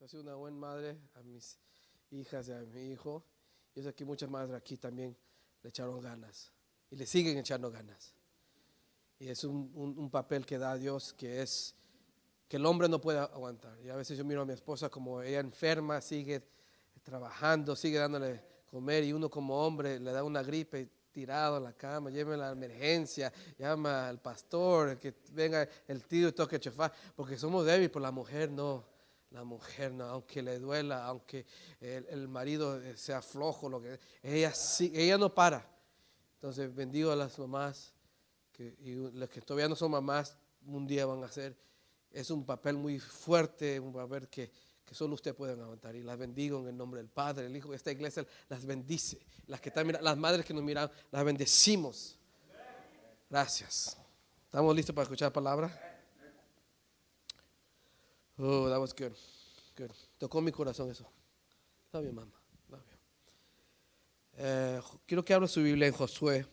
He sido una buena madre a mis hijas y a mi hijo. Yo sé que muchas madres aquí también le echaron ganas y le siguen echando ganas. Y es un, un- papel que da Dios que es que el hombre no puede aguantar. Y a veces yo miro a mi esposa como ella enferma, sigue trabajando, sigue dándole comer y uno como hombre le da una gripe tirado en la cama, lléveme a la emergencia, llama al pastor, que venga el tío y toque chofar, porque somos débiles, por la mujer no. La mujer no, aunque le duela, aunque el, el marido sea flojo, lo que ella sí, ella no para. Entonces bendigo a las mamás y las que todavía no son mamás, un día van a ser. Es un papel muy fuerte, un papel que, que solo usted puede aguantar. Y las bendigo en el nombre del Padre, el Hijo. Esta iglesia las bendice. Las, que están, las madres que nos miran, las bendecimos. Gracias. ¿Estamos listos para escuchar palabra? Oh, that was good. Good. Tocó mi corazón eso. Love you, mamá. Love you. Eh, quiero que abra su Biblia en Josué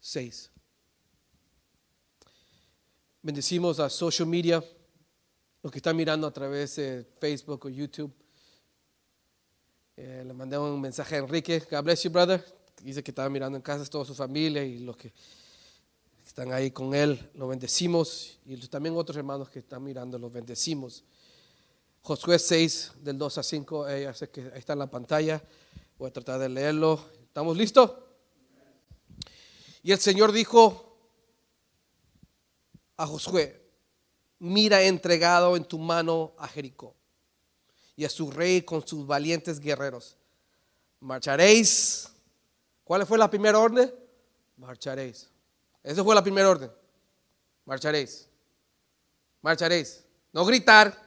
6. Bendecimos a social media, los que están mirando a través de Facebook o YouTube. Eh, le mandé un mensaje a Enrique. God bless you, brother. Dice que estaba mirando en casa toda su familia y los que están ahí con él, lo bendecimos. Y también otros hermanos que están mirando, los bendecimos. Josué 6, del 2 a 5, eh, ya sé que ahí está en la pantalla. Voy a tratar de leerlo. ¿Estamos listos? Y el Señor dijo a Josué, mira entregado en tu mano a Jericó y a su rey con sus valientes guerreros. Marcharéis. ¿Cuál fue la primera orden? Marcharéis. Esa fue la primera orden. Marcharéis. Marcharéis. No gritar.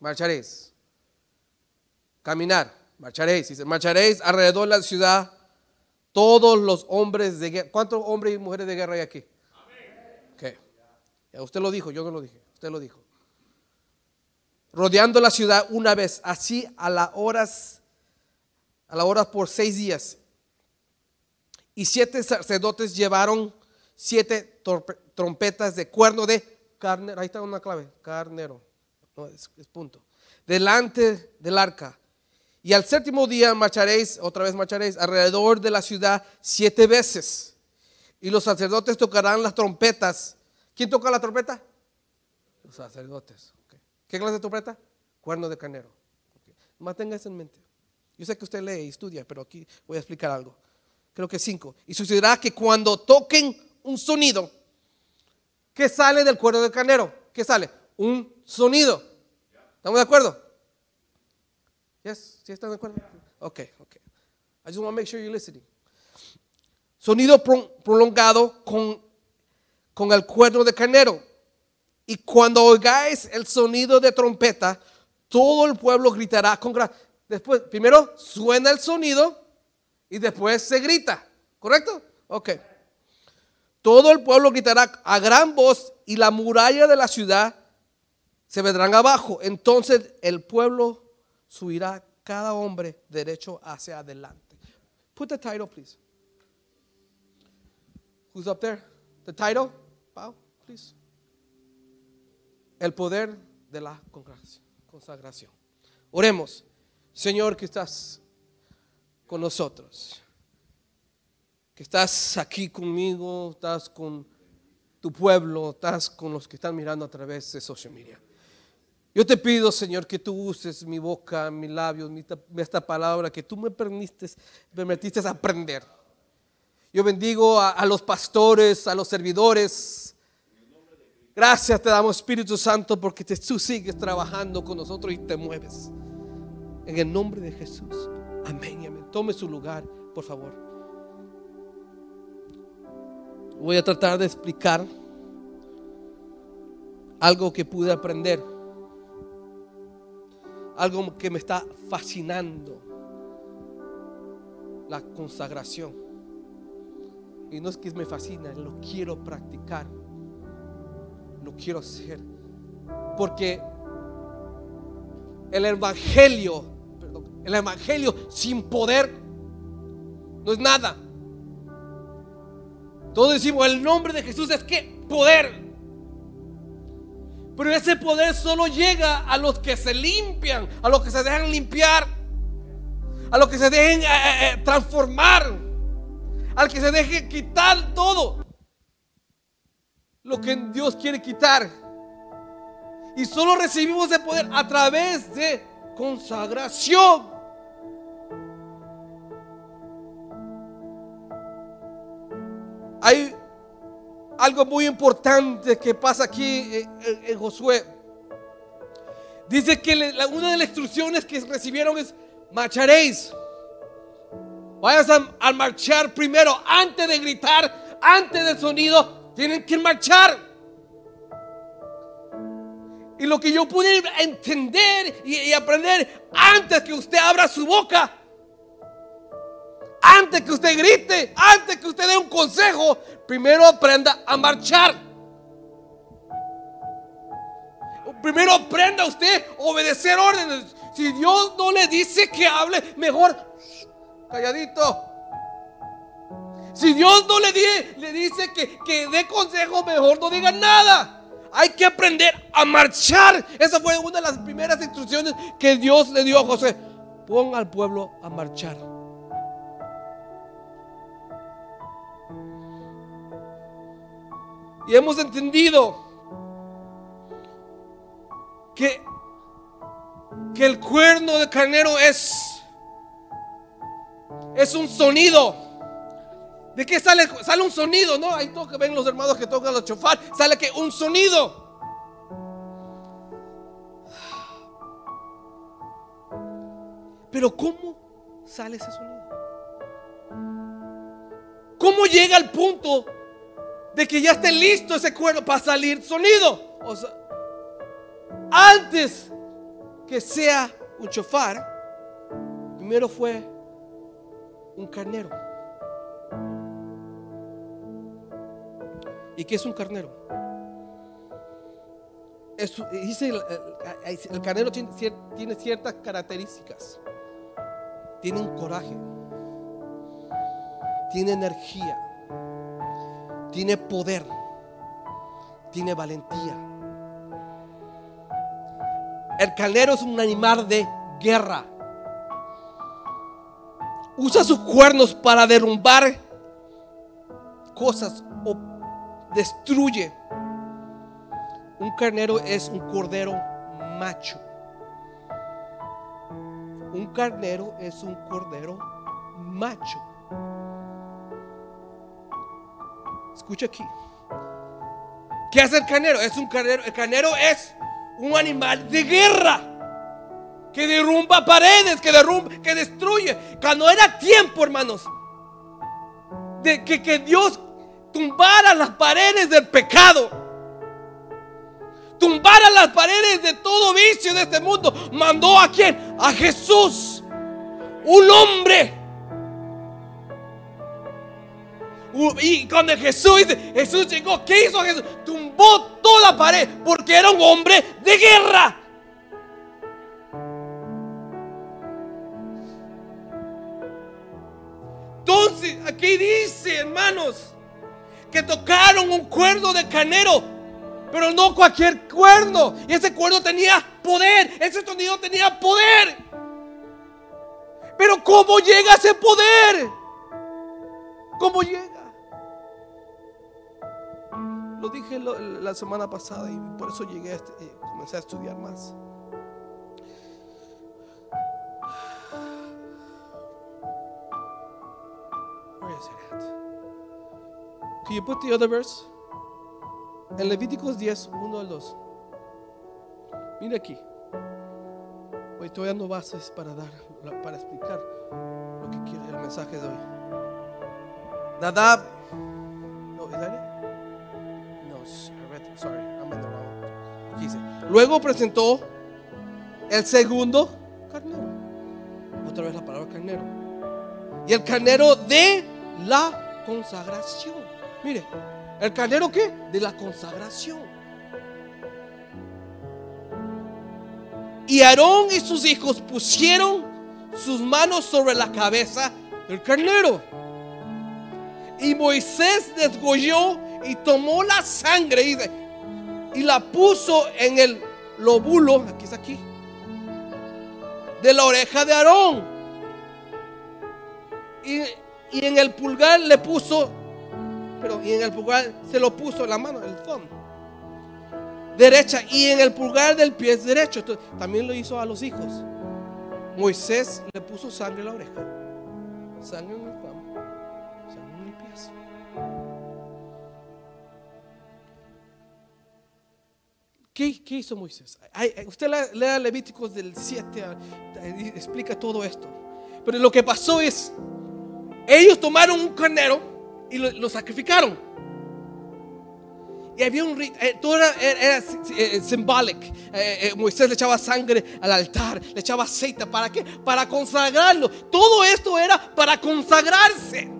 Marcharéis. Caminar. Marcharéis. Dice, marcharéis alrededor de la ciudad todos los hombres de guerra. ¿Cuántos hombres y mujeres de guerra hay aquí? Ok. Ya usted lo dijo, yo no lo dije. Usted lo dijo. Rodeando la ciudad una vez, así a las horas, a las horas por seis días. Y siete sacerdotes llevaron siete trompetas de cuerno de carnero. Ahí está una clave, carnero. No, es, punto. Delante del arca. Y al séptimo día marcharéis, otra vez marcharéis, alrededor de la ciudad siete veces. Y los sacerdotes tocarán las trompetas. ¿Quién toca la trompeta? Los sacerdotes. ¿Qué clase de trompeta? Cuerno de carnero. Ok. Mantenga eso en mente. Yo sé que usted lee y estudia, pero aquí voy a explicar algo. Creo que cinco. Y sucederá que cuando toquen un sonido, ¿qué sale del cuerno del carnero? ¿Qué sale? Un sonido. ¿Estamos de acuerdo? Yes, ¿sí están de acuerdo? Ok. I just want to make sure you're listening. Sonido pro- prolongado con, con el cuerno de carnero. Y cuando oigáis el sonido de trompeta, todo el pueblo gritará con gran. Después, primero suena el sonido y después se grita. ¿Correcto? Ok. Todo el pueblo gritará a gran voz y la muralla de la ciudad se vendrán abajo. Entonces el pueblo subirá cada hombre derecho hacia adelante. Put the title, please. Who's up there? The title? Pau, please. El poder de la consagración-. Oremos. Señor, que estás con nosotros. Que estás aquí conmigo, estás con tu pueblo, estás con los que están mirando a través de social media. Yo te pido, Señor, que tú uses mi boca, mis labios, esta palabra, que tú me permitiste, permitiste aprender. Yo bendigo a, a los pastores, a los servidores. Gracias te damos, Espíritu Santo, porque te- tú sigues trabajando con nosotros y te mueves. En el nombre de Jesús. Amén y amén. Tome su lugar, por favor. Voy a tratar de explicar algo que pude aprender. Algo que me está fascinando. La consagración. Y no es que me fascina, lo quiero practicar. Lo quiero hacer. Porque el evangelio, el evangelio sin poder no es nada. Todos decimos el nombre de Jesús es que poder. Pero ese poder solo llega a los que se limpian, a los que se dejan limpiar, a los que se dejen eh, eh, eh, transformar, al que se deje quitar todo lo que Dios quiere quitar. Y solo recibimos ese poder a través de consagración. Hay algo muy importante que pasa aquí en, Josué. Dice que una de las instrucciones que recibieron es marcharéis. Vayas a, marchar primero, antes de gritar, antes del sonido, tienen que marchar. Y lo que yo pude entender y aprender antes que usted abra su boca, antes que usted grite, antes que usted dé un consejo, primero aprenda a marchar. Primero aprenda usted a obedecer órdenes. Si Dios no le dice que hable, mejor calladito. Si Dios no le, le dice que, que dé consejo, mejor no diga nada. Hay que aprender a marchar. Esa fue una de las primeras instrucciones que Dios le dio a José. Ponga al pueblo a marchar. Y hemos entendido que, que el cuerno de carnero es, es un sonido. ¿De qué sale? Sale un sonido, ¿no? Ahí toca, ven los hermanos que tocan los chofar. Sale que un sonido. Pero ¿cómo sale ese sonido? ¿Cómo llega al punto de que ya esté listo ese cuerno para salir sonido. O sea, antes que sea un chofar, primero fue un carnero. ¿Y qué es un carnero? dice el, carnero tiene, tiene ciertas características. Tiene un coraje. Tiene energía tiene poder, tiene valentía. El carnero es un animal de guerra. Usa sus cuernos para derrumbar cosas o destruye. Un carnero es un cordero macho. Un carnero es un cordero macho. Escucha aquí. ¿Qué hace el carnero? Es un carnero. El carnero es un animal de guerra que derrumba paredes, que derrumba, que destruye. Cuando era tiempo, hermanos, de que, que Dios tumbara las paredes del pecado, tumbara las paredes de todo vicio de este mundo, mandó a quién? A Jesús, un hombre Y cuando Jesús, Jesús llegó, ¿qué hizo Jesús? Tumbó toda la pared porque era un hombre de guerra. Entonces, aquí dice, hermanos, que tocaron un cuerno de canero, pero no cualquier cuerno. Y ese cuerno tenía poder, ese sonido tenía poder. Pero ¿cómo llega ese poder? ¿Cómo llega? Lo dije la semana pasada y por eso llegué a este, comencé a estudiar más. Where is it at? Can you put the other verse? En Levíticos 10, 1 al 2. Mira aquí. Hoy estoy dando bases para dar, para explicar lo que quiere el mensaje de hoy. Nadab. No, ¿es Luego presentó el segundo carnero. Otra vez la palabra carnero. Y el carnero de la consagración. Mire, ¿el carnero qué? De la consagración. Y Aarón y sus hijos pusieron sus manos sobre la cabeza del carnero. Y Moisés desgolló y tomó la sangre y y la puso en el lóbulo, aquí está aquí, de la oreja de Aarón. Y, en el pulgar le puso, pero y en el pulgar se lo puso en la mano, el thumb derecha y en el pulgar del pie derecho. También lo hizo a los hijos. Moisés le puso sangre en la oreja, sangre en el ¿Qué, hizo Moisés? Usted lea, Levíticos del 7, a- y explica todo esto. Pero lo que pasó es, ellos tomaron un carnero y lo, sacrificaron. Y había un rit- eh, todo era, era-. Eh, eh, Moisés le echaba sangre al altar, le echaba aceite. ¿Para qué? Para consagrarlo. Todo esto era para consagrarse.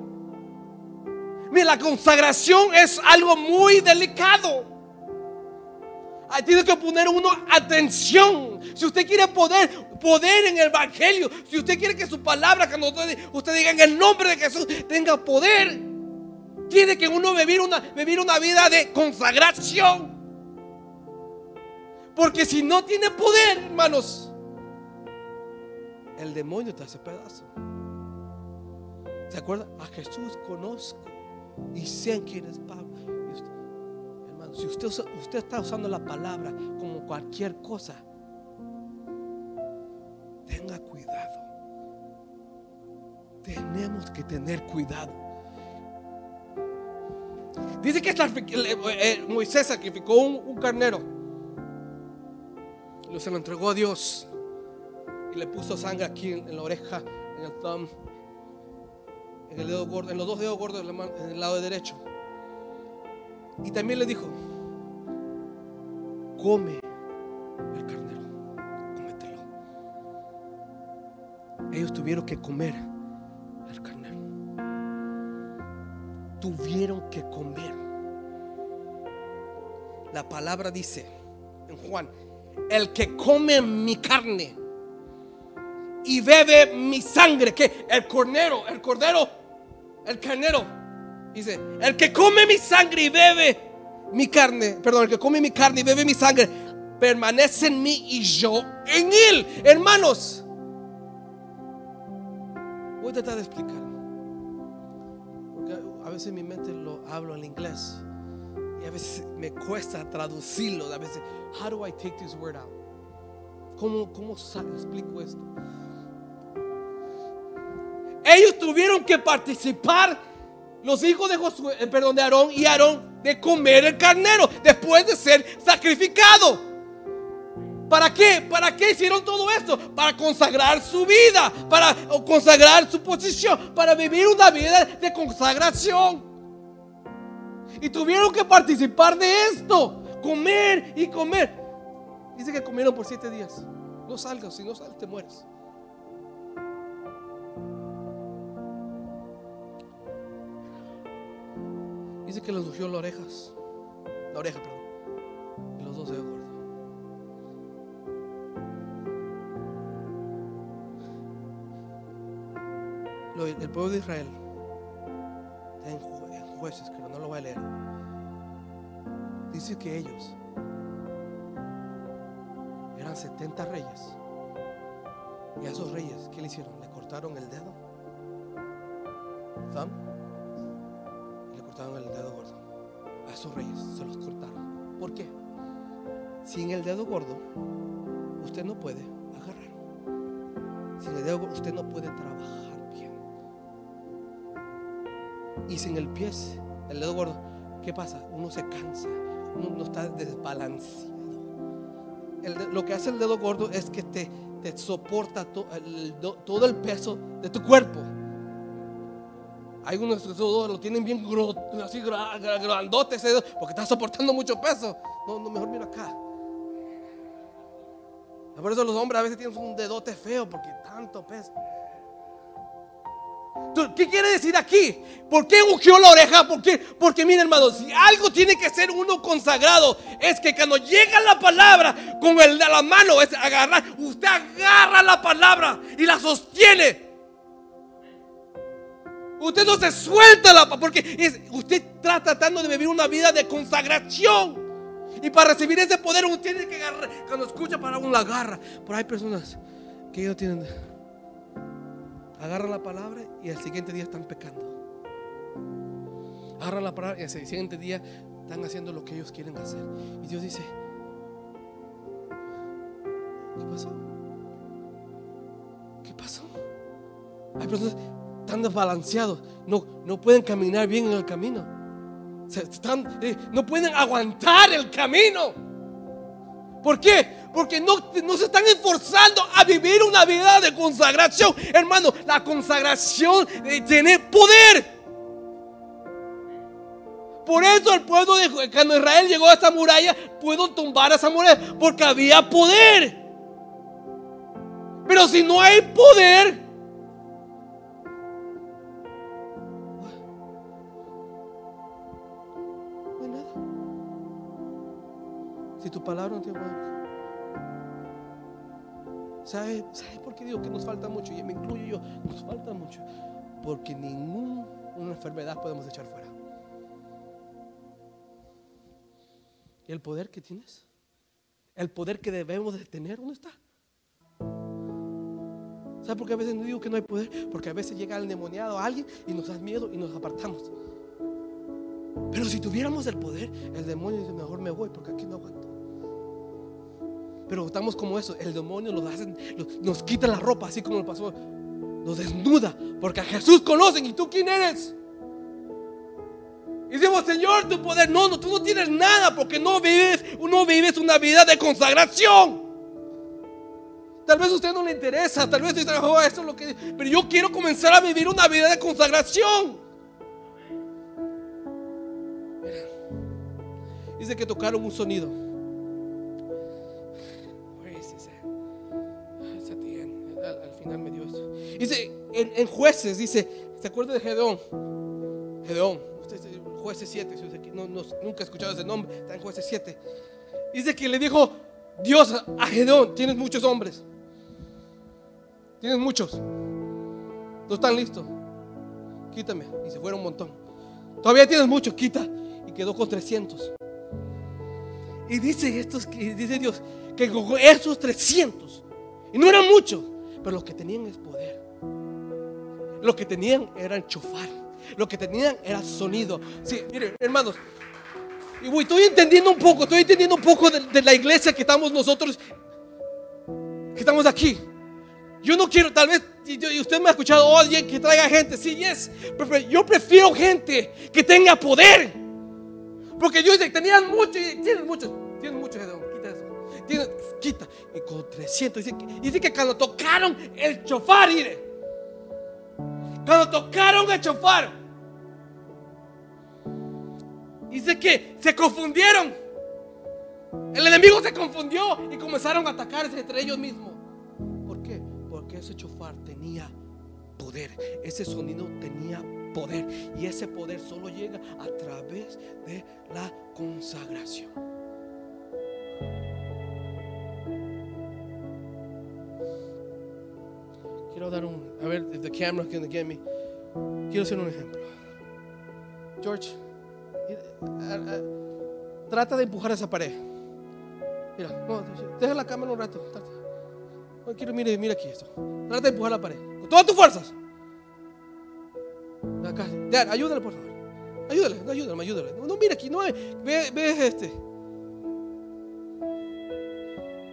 Mira, la consagración es algo muy delicado. Tiene que poner uno atención. Si usted quiere poder, poder en el Evangelio, si usted quiere que su palabra, cuando usted, usted diga en el nombre de Jesús, tenga poder, tiene que uno vivir una, vivir una vida de consagración. Porque si no tiene poder, hermanos, el demonio te hace pedazo. ¿Se acuerda? A Jesús conozco y sé quién es Pablo. Si usted, usted está usando la palabra como cualquier cosa, tenga cuidado. Tenemos que tener cuidado. Dice que eh, Moisés sacrificó un, carnero. Lo se lo entregó a Dios. Y le puso sangre aquí en, la oreja, en el thumb, en el dedo gordo, en los dos dedos gordos de la mano- en el lado derecho. Y también le dijo: Come el carnero, cómetelo. Ellos tuvieron que comer el carnero tuvieron que comer. La palabra dice en Juan, el que come mi carne y bebe mi sangre, que el cordero, el cordero, el carnero, dice, el que come mi sangre y bebe mi carne, perdón, el que come mi carne y bebe mi sangre, permanece en mí y yo en él. Hermanos, voy a tratar de explicar. Porque a veces mi mente lo hablo en inglés y a veces me cuesta traducirlo. A veces, how do I take this word out? ¿Cómo, cómo explico esto? Ellos tuvieron que participar, los hijos de Josué, eh, perdón, de Aarón y Aarón, de comer el carnero después de ser sacrificado. ¿Para qué? ¿Para qué hicieron todo esto? Para consagrar su vida, para consagrar su posición, para vivir una vida de consagración. Y tuvieron que participar de esto, comer y comer. Dice que comieron por siete días. No salgas, si no sales te mueres. Dice que les ungió las orejas. La oreja, perdón. Y los dos gordos. Lo- el pueblo de Israel en, jue- en jueces, pero no lo voy a leer. Dice que ellos eran 70 reyes. Y a esos reyes, ¿qué le hicieron? Le cortaron el dedo. le el dedo gordo. A esos reyes se los cortaron. ¿Por qué? Sin el dedo gordo, usted no puede agarrar. Sin el dedo gordo, usted no puede trabajar bien. Y sin el pie, el dedo gordo, ¿qué pasa? Uno se cansa, uno no está desbalanceado. Lo que hace el dedo gordo es que te, soporta todo el peso de tu cuerpo. Hay unos que todo lo tienen bien así gra- gra- grandote ese dedo, porque está soportando mucho peso. No, no, mejor mira acá. Por eso los hombres a veces tienen un dedote feo porque tanto peso. ¿Qué quiere decir aquí? ¿Por qué ungió la oreja? ¿Por qué? Porque miren hermanos, si algo tiene que ser uno consagrado, es que cuando llega la palabra con el de la mano, es agarrar, usted agarra la palabra y la sostiene. Usted no se suelta la pa- porque usted está tratando de vivir una vida de consagración. Y para recibir ese poder uno tiene que agarrar. Cuando escucha para uno la agarra. Pero hay personas que ellos tienen. Agarran la palabra y al siguiente día están pecando. Agarran la palabra y al siguiente día están haciendo lo que ellos quieren hacer. Y Dios dice, ¿qué pasó? ¿Qué pasó? Hay personas tan desbalanceados, no, no pueden caminar bien en el camino. están, eh, no pueden aguantar el camino. ¿Por qué? Porque no, no, se están esforzando a vivir una vida de consagración. Hermano, la consagración eh, tiene poder. Por eso el pueblo de cuando Israel llegó a esta muralla, pudo tumbar a esa muralla, porque había poder. Pero si no hay poder, Si tu palabra no tiene poder. ¿Sabe, ¿Sabe por qué digo que nos falta mucho? Y me incluyo yo, nos falta mucho. Porque ninguna enfermedad podemos echar fuera. ¿Y el poder que tienes? El poder que debemos de tener, ¿dónde está? ¿Sabe por qué a veces no digo que no hay poder? Porque a veces llega el endemoniado a alguien y nos da miedo y nos apartamos. Pero si tuviéramos el poder, el demonio dice, mejor me voy porque aquí no aguanto. Pero estamos como eso, el demonio nos, hace, nos quita la ropa, así como el pasó, nos desnuda, porque a Jesús conocen y tú quién eres. Y decimos, Señor, tu poder. No, no, tú no tienes nada porque no vives, no vives una vida de consagración. Tal vez a usted no le interesa, tal vez dice, oh, eso es lo que. Pero yo quiero comenzar a vivir una vida de consagración. Dice que tocaron un sonido. En, jueces, dice, ¿se acuerda de Gedeón? Gedeón jueces 7, no, nunca he escuchado ese nombre, está en jueces 7. Dice que le dijo Dios a Gedeón, tienes muchos hombres, tienes muchos, no están listos, quítame. Y se fueron un montón. Todavía tienes muchos, quita. Y quedó con 300. Y dice, estos, dice Dios que esos 300, y no eran muchos, pero los que tenían es poder. Lo que tenían eran chofar. Lo que tenían era sonido. Sí, miren, hermanos. Y voy, estoy entendiendo un poco, estoy entendiendo un poco de, la iglesia que estamos nosotros, que estamos aquí. Yo no quiero, tal vez, y usted me ha escuchado, oh, alguien que traiga gente, sí, yes, yo prefiero gente que tenga poder. Porque yo dice, tenían mucho, y tienes mucho, tienes mucho, quita eso, quita. Y con 300, dice dice que cuando tocaron el chofar, mire, cuando tocaron el chofar, dice que se confundieron. El enemigo se confundió y comenzaron a atacarse entre ellos mismos. ¿Por qué? Porque ese chofar tenía poder. Ese sonido tenía poder. Y ese poder solo llega a través de la consagración. Quiero dar un, a ver, if the camera can get me. Quiero hacer un ejemplo. George, trata de empujar esa pared. Mira, deja la cámara un rato. quiero, mire, mira aquí esto. Trata de empujar la pared. Con todas tus fuerzas. Acá. Dad, ayúdale, por favor. Ayúdale, ayúdale, ayúdale. No, no mira aquí, no ve, ve este.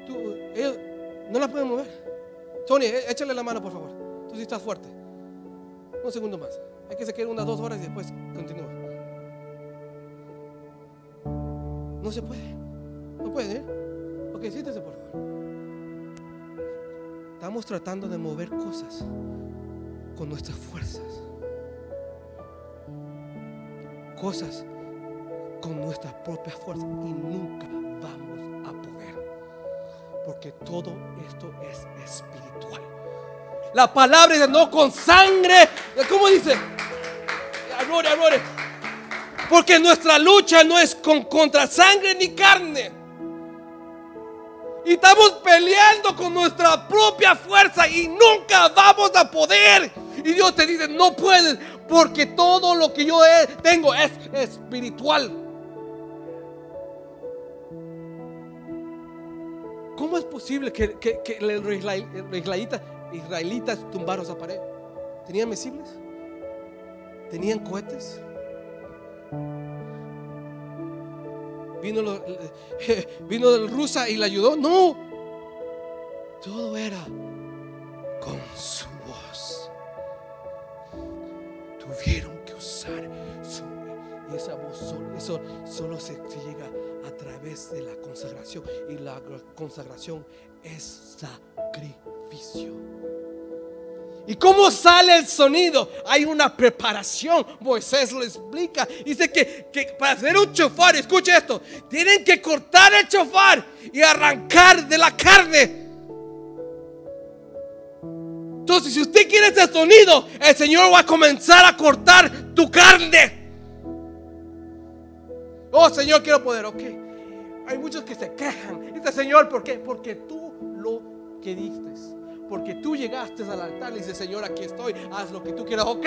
Tú, no la pueden mover. Tony, eh, échale la mano, por favor. Tú sí estás fuerte. Un segundo más. Hay que se quede unas dos horas y después continúa. No se puede. No puede, ¿eh? Ok, siéntese, por favor. Estamos tratando de mover cosas con nuestras fuerzas. Cosas con nuestras propias fuerzas y nunca vamos a poder. Porque todo esto es espiritual. La palabra dice, no con sangre. ¿Cómo dice? Amor, amor. Porque nuestra lucha no es con contra sangre ni carne. Y estamos peleando con nuestra propia fuerza y nunca vamos a poder. Y Dios te dice, no puedes, porque todo lo que yo tengo es espiritual. ¿Cómo es posible que, israelitas, israelitas tumbaron esa pared? ¿Tenían misiles? ¿Tenían cohetes? Vino, lo- vino el rusa y la ayudó. No, todo era con su voz. Tuvieron que usar su y esa voz solo, eso solo se, se llega a través de la consagración y la consagración es sacrificio. ¿Y cómo sale el sonido? Hay una preparación. Moisés lo explica. Dice que, que para hacer un chofar, escuche esto, tienen que cortar el chofar y arrancar de la carne. Entonces, si usted quiere ese sonido, el Señor va a comenzar a cortar tu carne. Oh, Señor, quiero poder, ok. Hay muchos que se quejan. Dice, Señor, ¿por qué? Porque tú lo que diste. Porque tú llegaste al altar y dice, Señor, aquí estoy, haz lo que tú quieras, ok.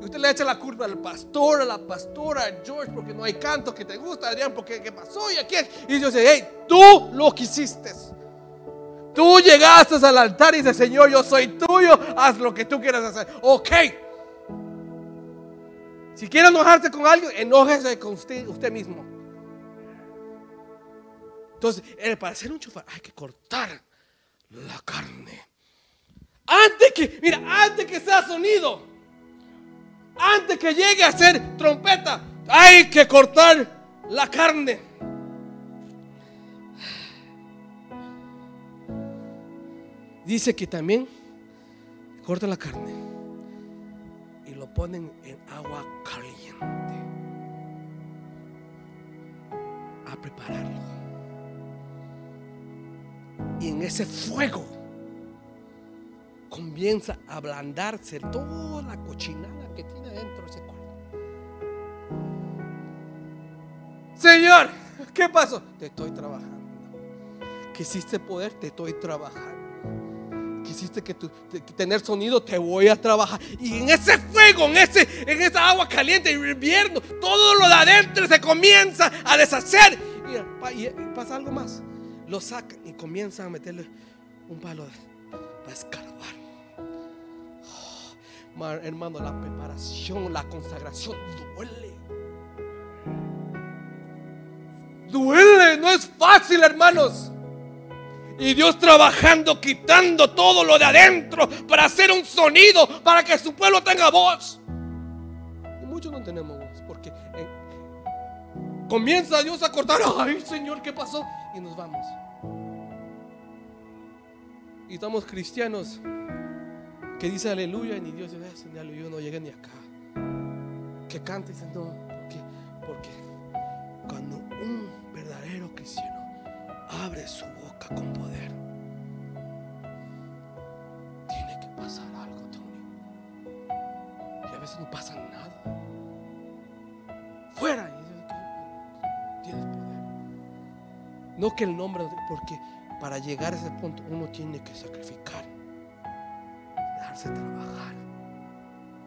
Y usted le echa la culpa al pastor, a la pastora, a George, porque no hay canto que te gusta, Adrián, porque qué pasó y aquí. Y Dios dice, hey, tú lo quisiste. Tú llegaste al altar y dice, Señor, yo soy tuyo, haz lo que tú quieras hacer. Ok. Si quiere enojarse con alguien, enójese con usted, mismo. Entonces, para hacer un chofar hay que cortar la carne. Antes que, mira, antes que sea sonido, antes que llegue a ser trompeta, hay que cortar la carne. Dice que también cortan la carne y lo ponen en agua caliente a prepararlo. Y en ese fuego comienza a ablandarse toda la cochinada que tiene dentro ese cuerpo. Señor, ¿qué pasó? Te estoy trabajando. Quisiste poder, te estoy trabajando. Quisiste que tener sonido, te voy a trabajar. Y en ese fuego, en, ese, en esa agua caliente, hirviendo, todo lo de adentro se comienza a deshacer. Y, y- y pasa algo más. Lo sacan y comienzan a meterle un palo para escarbar. Oh, ma- hermano, la preparación, la consagración duele. Duele, no es fácil, hermanos. Y Dios trabajando, quitando todo lo de adentro para hacer un sonido, para que su pueblo tenga voz. Y muchos no tenemos voz, porque eh, comienza Dios a cortar. Ay, Señor, ¿qué pasó? Y nos vamos. Y estamos cristianos que dice aleluya, y ni Dios dice, "Ay, ni aleluya, no llegué ni acá. Que canta y dice, no. Porque cuando un verdadero cristiano abre su boca con poder, tiene que pasar algo, Tony. Y a veces no pasa nada. Fuera. Que el nombre, porque para llegar a ese punto uno tiene que sacrificar, dejarse trabajar.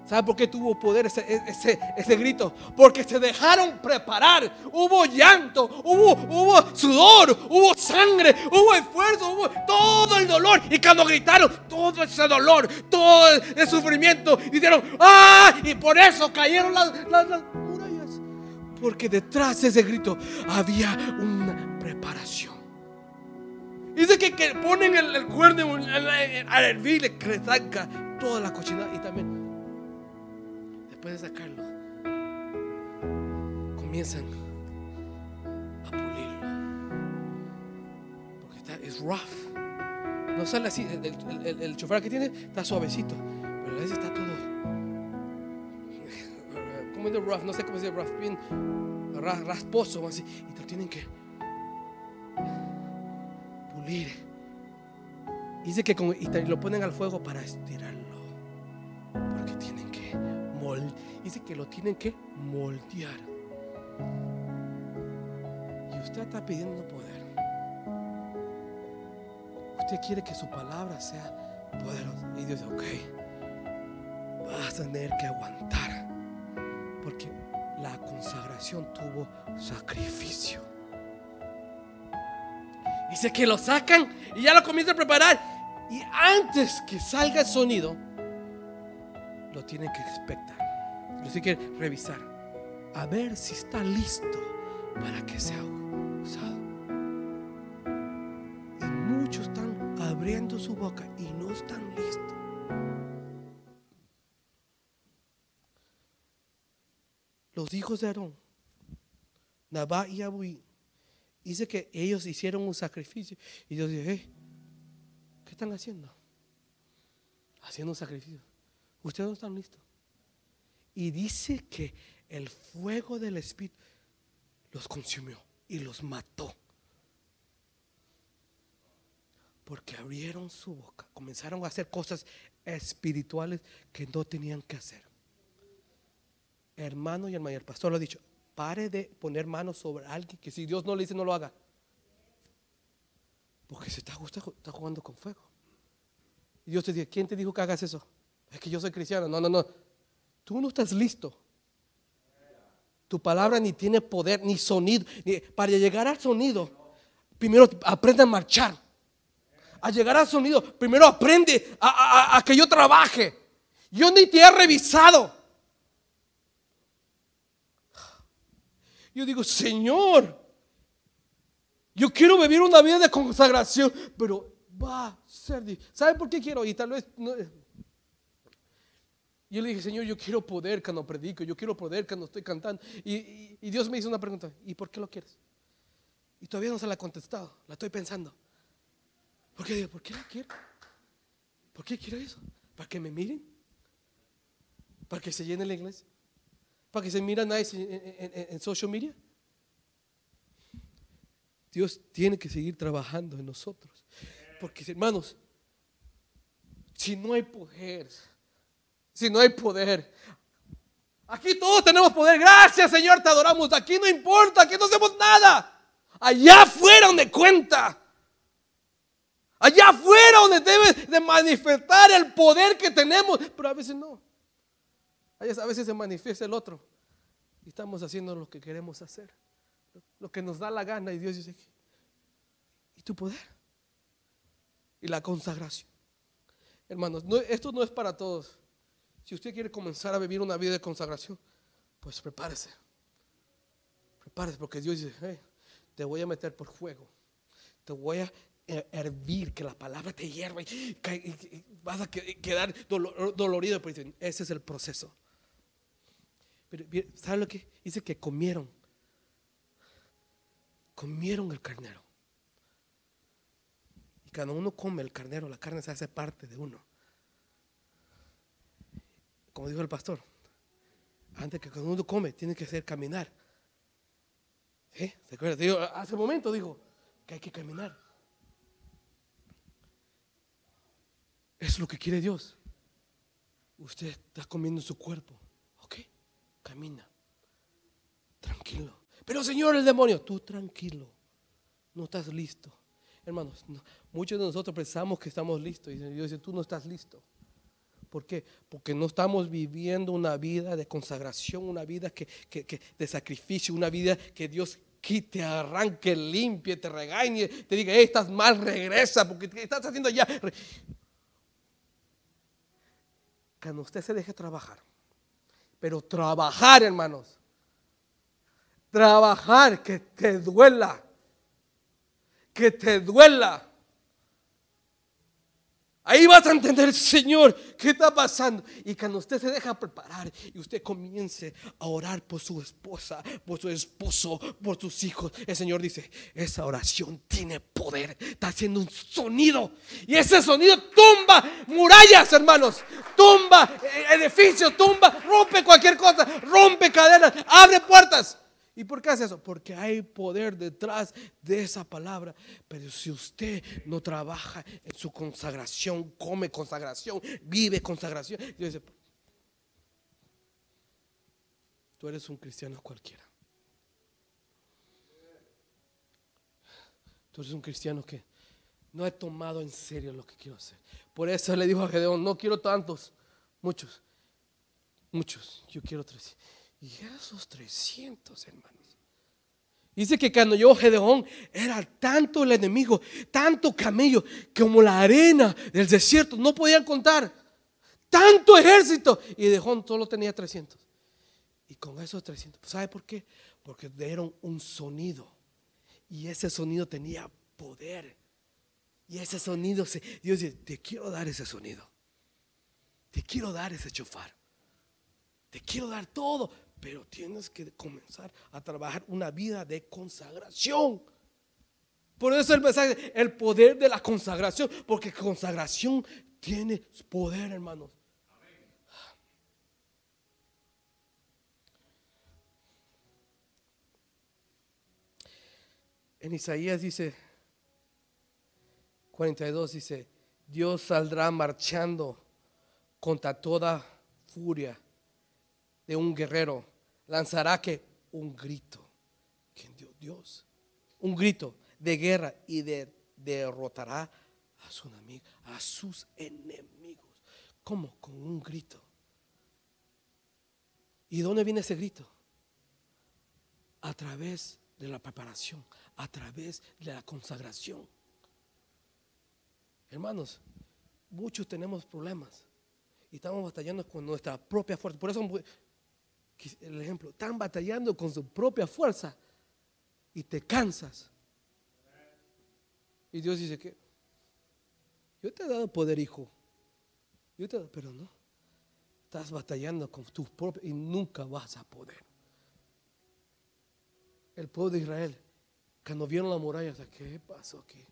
¿Sabe por qué tuvo poder ese, ese, ese grito? Porque se dejaron preparar. Hubo llanto, hubo, hubo sudor, hubo sangre, hubo esfuerzo, hubo todo el dolor. Y cuando gritaron, todo ese dolor, todo el sufrimiento, dijeron, ¡ah! Y por eso cayeron las, las- las murallas. Porque detrás de ese grito había una preparación. Dice que, que ponen el, cuerno al hervir, que le saca toda la cochinada y también después de sacarlo, comienzan a pulirlo. Porque está, es rough. No sale así. El, el, el- chofer que tiene está suavecito. Pero a veces está todo. ¿Cómo es de rough? No sé cómo se dice rough. Bien ra- rasposo. Así. Y te lo tienen que pulir. Dice que y lo ponen al fuego para estirarlo. Porque tienen que moldear. Dice que lo tienen que moldear. Y usted está pidiendo poder. Usted quiere que su palabra sea poderosa. Y Dios dice, ok, vas a tener que aguantar. Porque la consagración tuvo sacrificio. Dice que lo sacan y ya lo comienza a preparar. Y antes que salga el sonido, lo tienen que expectar. Lo tienen que revisar. A ver si está listo para que sea usado. Y muchos están abriendo su boca y no están listos. Los hijos de Aarón, Nabá y Abuí, dice que ellos hicieron un sacrificio. Y Dios dice, "Eh, ¿qué están haciendo? Haciendo un sacrificio. Ustedes no están listos. Y dice que el fuego del Espíritu los consumió y los mató. Porque abrieron su boca, comenzaron a hacer cosas espirituales que no tenían que hacer. Hermano y hermana, el pastor lo ha dicho, pare de poner manos sobre alguien que si Dios no le dice no lo haga. Porque se está, está, jugando con fuego. Y Dios te dice, ¿quién te dijo que hagas eso? Es que yo soy cristiano. No, no, no. Tú no estás listo. Tu palabra ni tiene poder, ni sonido. Ni- para llegar al sonido, primero aprende a marchar. A llegar al sonido, primero aprende a que yo trabaje. Yo ni te he revisado. Yo digo, Señor, yo quiero vivir una vida de consagración, pero va a ser difícil. ¿Sabe por qué quiero? Y tal vez no- yo le dije, Señor, yo quiero poder cuando predico, yo quiero poder cuando estoy cantando. Y, Dios me hizo una pregunta, ¿y por qué lo quieres? Y todavía no se la he contestado, la estoy pensando. Porque digo, ¿por qué la quiero? ¿Por qué quiero eso? ¿Para que me miren? ¿Para que se llene la iglesia? ¿Para que se mira nice en, en- social media? Dios tiene que seguir trabajando en nosotros. Porque hermanos, si no hay poder, si no hay poder. Aquí todos tenemos poder. Gracias, Señor, te adoramos. Aquí no importa, aquí no hacemos nada. Allá afuera donde cuenta. Allá afuera donde debe de manifestar el poder que tenemos. Pero a veces no. A veces- se manifiesta el otro. Y estamos haciendo lo que queremos hacer. Lo que nos da la gana. Y Dios dice, ¿y tu poder? Y la consagración. Hermanos, no- esto no es para todos. Si usted quiere comenzar a vivir una vida de consagración, pues prepárese. Prepárese porque Dios dice, "Hey, te voy a meter por fuego. Te voy a her- hervir, que la palabra te hierva y, vas a que- quedar dolo- dolorido. Pero dicen, ese es el proceso. Pero, ¿sabe lo que? Dice que comieron. Comieron el carnero. Y cuando uno come el carnero, la carne se hace parte de uno. Como dijo el pastor, antes que cuando uno come, tiene que hacer caminar. ¿Sí? ¿Se acuerda? Hace un momento dijo que hay que caminar. Es lo que quiere Dios. Usted está comiendo su cuerpo. Tranquilo. Pero Señor, el demonio, tú tranquilo. No estás listo. Hermanos, no- muchos de nosotros pensamos que estamos listos. Y Dios dice, tú no estás listo. ¿Por qué? Porque no estamos viviendo una vida de consagración, una vida que, que- que- de sacrificio, una vida que Dios quite, arranque, limpie, te regañe, te diga, "Hey, estás mal, regresa, porque ¿qué estás haciendo ya? Cuando usted se deje trabajar, pero trabajar, hermanos, trabajar que te duela, que te duela. Ahí vas a entender, Señor, qué está pasando. Y cuando usted se deja preparar y usted comience a orar por su esposa, por su esposo, por sus hijos, el Señor dice, esa oración tiene poder, está haciendo un sonido. Y ese sonido tumba murallas, hermanos, tumba eh, edificios, tumba, rompe cualquier cosa, rompe cadenas, abre puertas. ¿Y por qué hace eso? Porque hay poder detrás de esa palabra. Pero si usted no trabaja en su consagración, come consagración, vive consagración, Dios dice, tú eres un cristiano cualquiera. Tú eres un cristiano que no he tomado en serio lo que quiero hacer. Por eso le dijo a Gedeón, no quiero tantos, muchos, muchos, yo quiero tres. Y esos 300 hermanos. Dice que cuando llegó Gedeón era tanto el enemigo, tanto camello, como la arena del desierto, no podían contar. Tanto ejército. Y Gedeón solo tenía 300. Y con esos 300, ¿sabe por qué? Porque dieron un sonido. Y ese sonido tenía poder. Y ese sonido, se, Dios dice, te quiero dar ese sonido. Te quiero dar ese chofar. Te quiero dar todo. Pero tienes que comenzar a trabajar una vida de consagración. Por eso el mensaje, el poder de la consagración. Porque consagración tiene poder, hermanos. En Isaías dice, 42 dice, Dios saldrá marchando contra toda furia de un guerrero. Lanzará que un grito. ¿Quién dio Dios? Un grito de guerra y de, derrotará a, su a sus enemigos. ¿Cómo? Con un grito. ¿Y dónde viene ese grito? A través de la preparación, a través de la consagración. Hermanos, muchos tenemos problemas y estamos batallando con nuestra propia fuerza. Por eso el ejemplo, están batallando con su propia fuerza y te cansas. Y Dios dice que yo te he dado poder, hijo. Yo te pero no. Estás batallando con tu propio y nunca vas a poder. El pueblo de Israel, cuando vieron la muralla, ¿qué pasó aquí?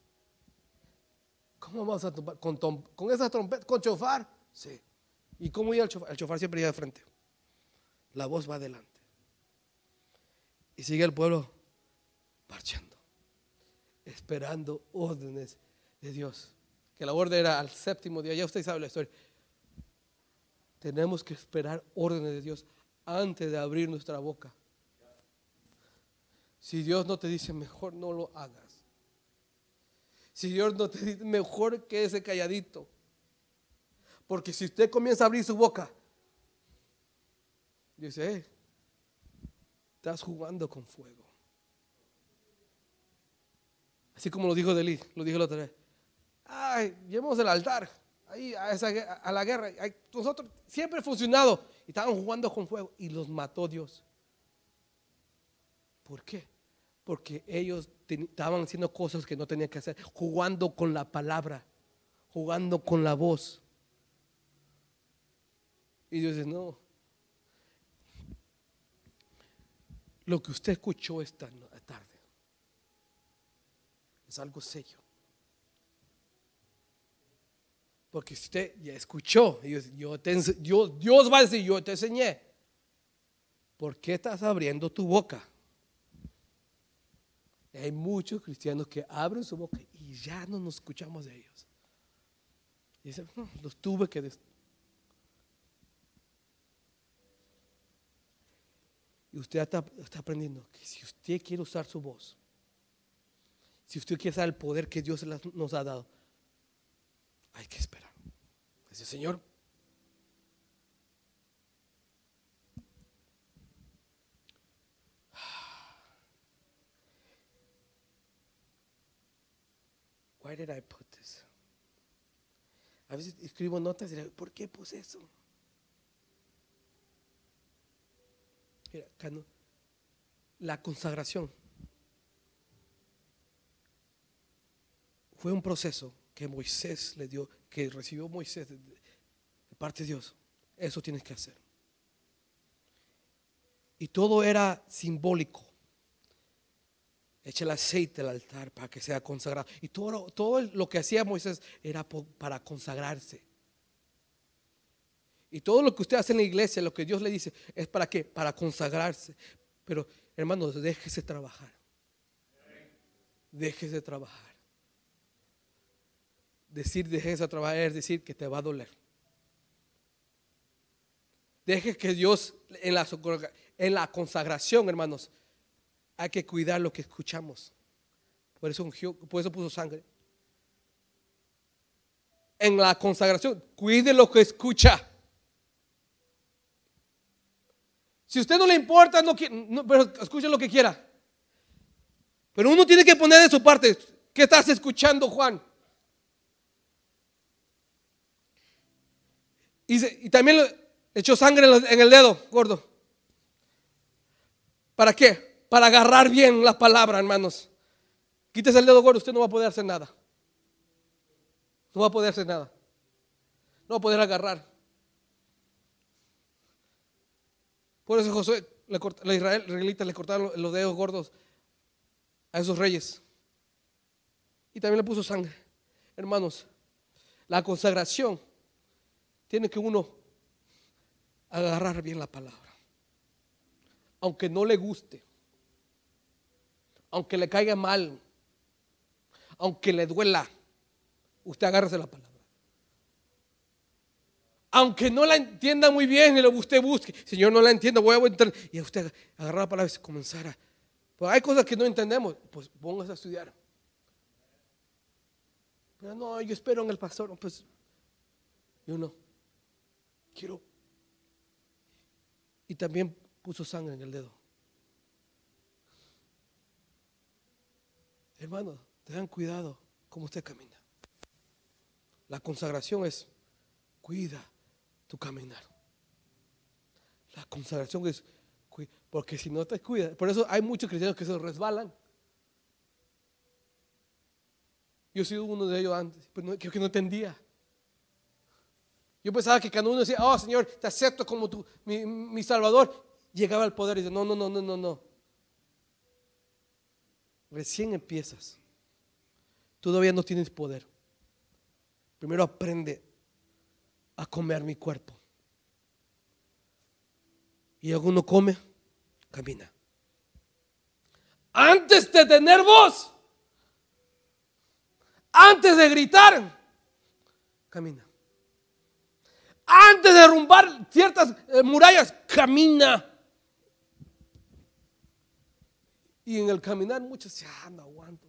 ¿Cómo vamos a tomar? ¿Con, con esa trompeta? ¿Con chofar? Sí. ¿Y cómo iba el chofar? El chofar siempre iba de frente. La voz va adelante. Y sigue el pueblo marchando, esperando órdenes de Dios. Que la orden era al séptimo día. Ya usted sabe la historia. Tenemos que esperar órdenes de Dios antes de abrir nuestra boca. Si Dios no te dice mejor, no lo hagas. Si Dios no te dice mejor, que ese calladito. Porque si usted comienza a abrir su boca, dice, eh, estás jugando con fuego. Así como lo dijo Delí, lo dijo la otra vez. Ay, llevamos el altar ahí a, esa, a la guerra. nosotros siempre ha funcionado y estaban jugando con fuego y los mató Dios. ¿Por qué? Porque ellos estaban haciendo cosas que no tenían que hacer, jugando con la palabra, jugando con la voz. Y Dios dice, no. Lo que usted escuchó esta tarde es algo serio. Porque usted ya escuchó, Dios, Dios va a decir, yo te enseñé. ¿Por qué estás abriendo tu boca? Hay muchos cristianos que abren su boca y ya no nos escuchamos de ellos. Y dicen, los tuve que... Y usted está, aprendiendo que si usted quiere usar su voz, si usted quiere usar el poder que Dios nos ha dado, hay que esperar. Dice, Señor, Why did I put this? A veces escribo notas y digo, ¿por qué puse eso? La consagración fue un proceso que Moisés le dio, que recibió Moisés de, parte de Dios. Eso tienes que hacer. Y todo era simbólico echa el aceite al altar para que sea consagrado. Y todo, todo lo que hacía Moisés era para consagrarse. Y todo lo que usted hace en la iglesia, lo que Dios le dice, es para qué? Para consagrarse. Pero hermanos, déjese trabajar. Déjese trabajar. Decir déjese trabajar es decir que te va a doler. Deje que Dios en la, en la consagración, hermanos, hay que cuidar lo que escuchamos. Por eso, por eso puso sangre. En la consagración, cuide lo que escucha. Si usted no le importa, no, pero escuche lo que quiera. Pero uno tiene que poner de su parte. ¿Qué estás escuchando, Juan? Y, también echó sangre en el dedo, gordo. ¿Para qué? Para agarrar bien la palabra, hermanos. Quítese el dedo gordo, usted no va a poder hacer nada. No va a poder hacer nada. No va a poder agarrar. Por eso Josué, la Israel, israelitas le cortaron los dedos gordos a esos reyes. Y también le puso sangre. Hermanos, la consagración tiene que uno agarrar bien la palabra. Aunque no le guste, aunque le caiga mal, aunque le duela, usted agárrese la palabra. Aunque no la entienda muy bien y lo usted busque, Señor, no la entiendo, voy a entender. Y usted agarrar la palabra y comenzar a. Pues hay cosas que no entendemos, pues póngase a estudiar. Pero no, yo espero en el pastor, pues yo no. Quiero. Y también puso sangre en el dedo. Hermano, tengan cuidado cómo usted camina. La consagración es cuida tu caminar. La consagración es porque si no te cuida, por eso hay muchos cristianos que se resbalan. Yo he sido uno de ellos antes, pero no, que no entendía. Yo pensaba que cuando uno decía, oh Señor, te acepto como tu, mi, Salvador, llegaba al poder y dice, no, no, no, no, no, no. Recién empiezas. Todavía no tienes poder. Primero aprende a comer mi cuerpo. Y alguno come, camina. Antes de tener voz, antes de gritar, camina antes de derrumbar ciertas eh, murallas, camina. Y en el caminar muchos se ah, no aguanto.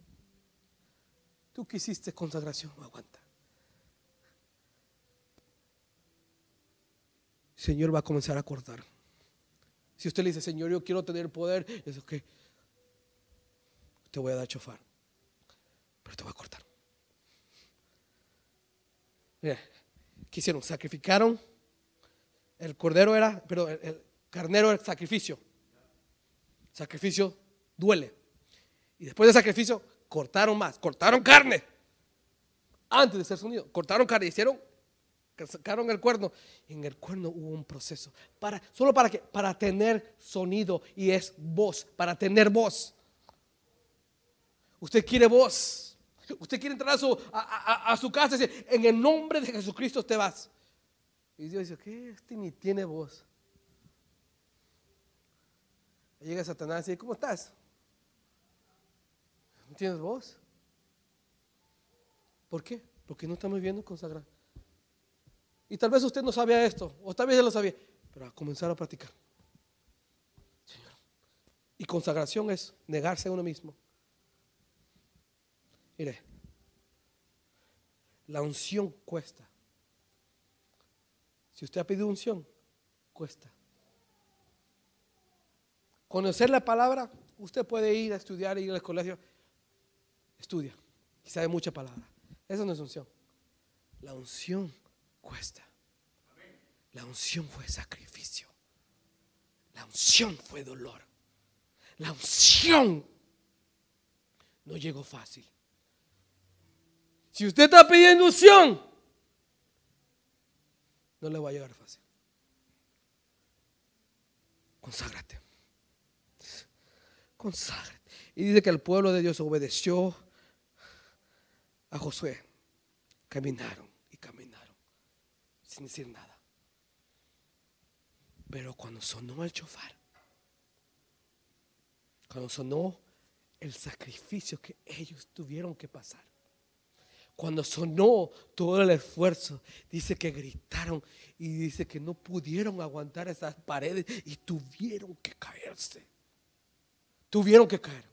Tú quisiste consagración, aguanta. Señor va a comenzar a cortar. Si usted le dice, Señor, yo quiero tener poder, es ok. Te voy a dar chofar, pero te voy a cortar. Mira, ¿Qué hicieron? Sacrificaron. El cordero era, pero el, carnero era sacrificio. Sacrificio duele. Y después del sacrificio, cortaron más. Cortaron carne. Antes de ser sonido. Cortaron carne. Hicieron, sacaron el cuerno. En el cuerno hubo un proceso. Para, ¿Solo para qué? Para tener sonido. Y es voz. Para tener voz. Usted quiere voz. Usted quiere entrar a su, a, su casa y decir, en el nombre de Jesucristo te vas. Y Dios dice, ¿qué? Este ni tiene voz. llega Satanás y dice, ¿cómo estás? ¿No tienes voz? ¿Por qué? Porque no estamos viviendo consagrado. Y tal vez usted no sabía esto, o tal vez ya lo sabía, pero a comenzar a practicar. Señor. Y consagración es negarse a uno mismo. Mire, la unción cuesta. Si usted ha pedido unción, cuesta. Conocer la palabra, usted puede ir a estudiar, ir al colegio, estudia y sabe mucha palabra. Eso no es unción. La unción cuesta. La unción fue sacrificio. La unción fue dolor. La unción no llegó fácil. Si usted está pidiendo unción, no le va a llegar fácil. Conságrate. Conságrate. Y dice que el pueblo de Dios obedeció a Josué. Caminaron sin decir nada. Pero cuando sonó el chofar, cuando sonó el sacrificio que ellos tuvieron que pasar, cuando sonó todo el esfuerzo, dice que gritaron y dice que no pudieron aguantar esas paredes y tuvieron que caerse. Tuvieron que caer.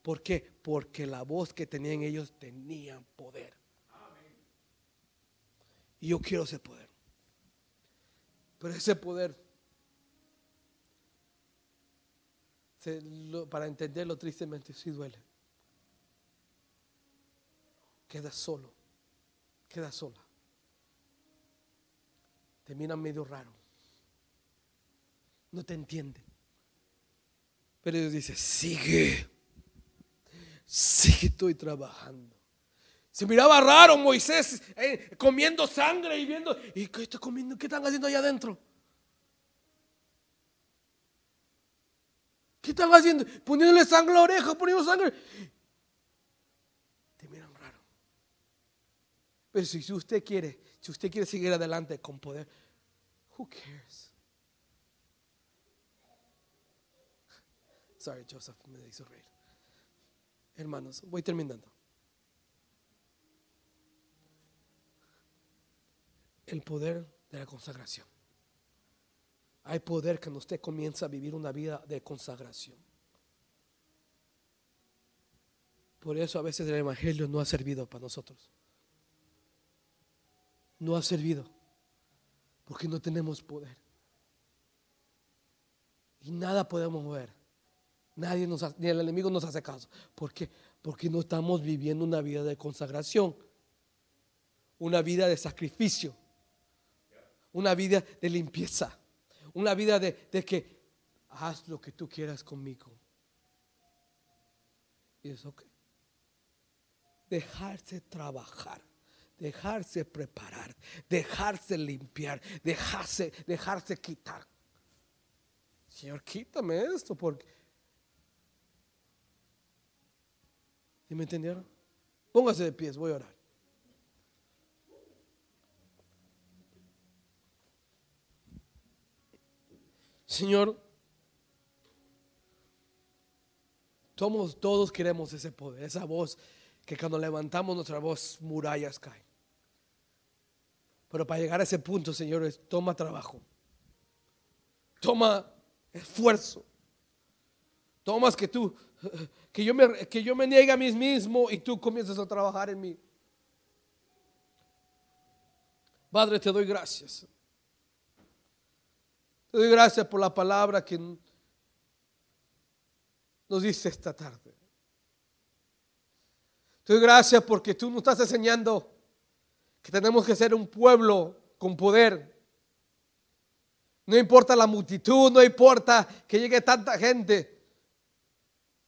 ¿Por qué? Porque la voz que tenían ellos tenían poder. Y yo quiero ese poder. Pero ese poder para entenderlo tristemente sí duele. Queda solo, queda sola. Te miran medio raro. No te entienden. Pero Dios dice, sigue, sigue, estoy trabajando. Se miraba raro Moisés eh, comiendo sangre y viendo, ¿y qué está comiendo? ¿Qué están haciendo allá adentro? ¿Qué están haciendo? Poniéndole sangre a la oreja, poniendo sangre. Te miran raro. Pero si usted quiere, si usted quiere seguir adelante con poder, who cares? Sorry, Joseph, me hizo reír. Hermanos, voy terminando. El poder de la consagración. Hay poder cuando usted comienza a vivir una vida de consagración. Por eso a veces el Evangelio no ha servido para nosotros. No ha servido. Porque no tenemos poder. Y nada podemos ver. Nadie nos, ni el enemigo nos hace caso. ¿Por qué? Porque no estamos viviendo una vida de consagración. Una vida de sacrificio. Una vida de limpieza. Una vida de, de que haz lo que tú quieras conmigo. Y es ok. Dejarse trabajar. Dejarse preparar. Dejarse limpiar. Dejarse, dejarse quitar. Señor, quítame esto porque... ¿Sí me entendieron? Póngase de pies, voy a orar. Señor, somos, todos queremos ese poder, esa voz que cuando levantamos nuestra voz, murallas caen. Pero para llegar a ese punto, Señor, es- toma trabajo, toma esfuerzo, tomas que tú, que yo me, que yo me niegue a mí mismo y tú comiences a trabajar en mí. Padre, te doy gracias. Te doy gracias por la palabra que nos dice esta tarde. Te doy gracias porque tú nos estás enseñando que tenemos que ser un pueblo con poder. No importa la multitud, no importa que llegue tanta gente.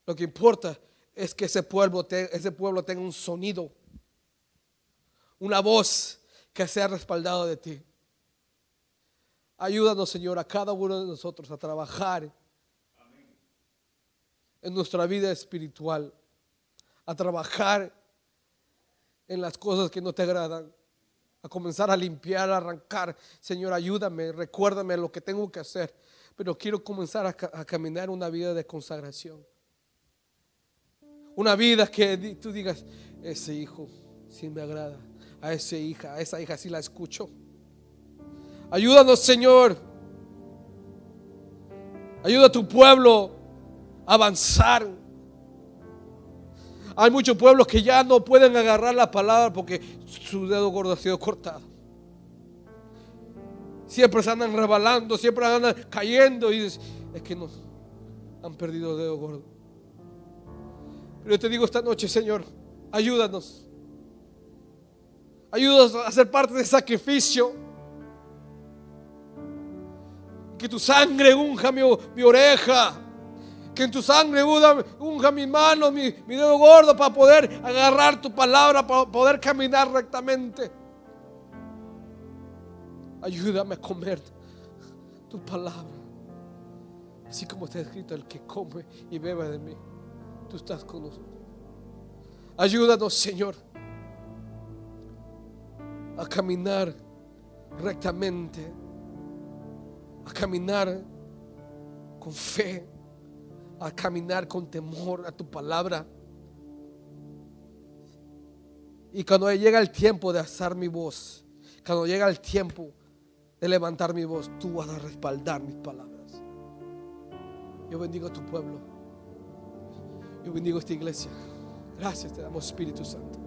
Lo que importa es que ese pueblo, ese pueblo tenga un sonido, una voz que sea respaldado de ti. Ayúdanos, Señor, a cada uno de nosotros a trabajar en nuestra vida espiritual, a trabajar en las cosas que no te agradan, a comenzar a limpiar, a arrancar. Señor, ayúdame, recuérdame lo que tengo que hacer, pero quiero comenzar a, ca- a caminar una vida de consagración. Una vida que tú digas, ese hijo sí me agrada, a esa hija, a esa hija sí la escucho. Ayúdanos, Señor. Ayuda a tu pueblo a avanzar. Hay muchos pueblos que ya no pueden agarrar la palabra porque su dedo gordo ha sido cortado. Siempre se andan rebalando, siempre andan cayendo y es, es que no han perdido el dedo gordo. Pero yo te digo esta noche, Señor, ayúdanos. Ayúdanos a ser parte del sacrificio. Que tu sangre unja mi, oreja. Que en tu sangre unja, unja mi mano, mi, mi dedo gordo para poder agarrar tu palabra, para poder caminar rectamente. Ayúdame a comer tu palabra. Así como está escrito, el que come y bebe de mí, tú estás con nosotros. Ayúdanos, Señor, a caminar rectamente, a caminar con fe, a caminar con temor a tu palabra. Y cuando llega el tiempo de alzar mi voz, cuando llega el tiempo de levantar mi voz, tú vas a respaldar mis palabras. Yo bendigo a tu pueblo. Yo bendigo a esta iglesia. Gracias te damos Espíritu Santo.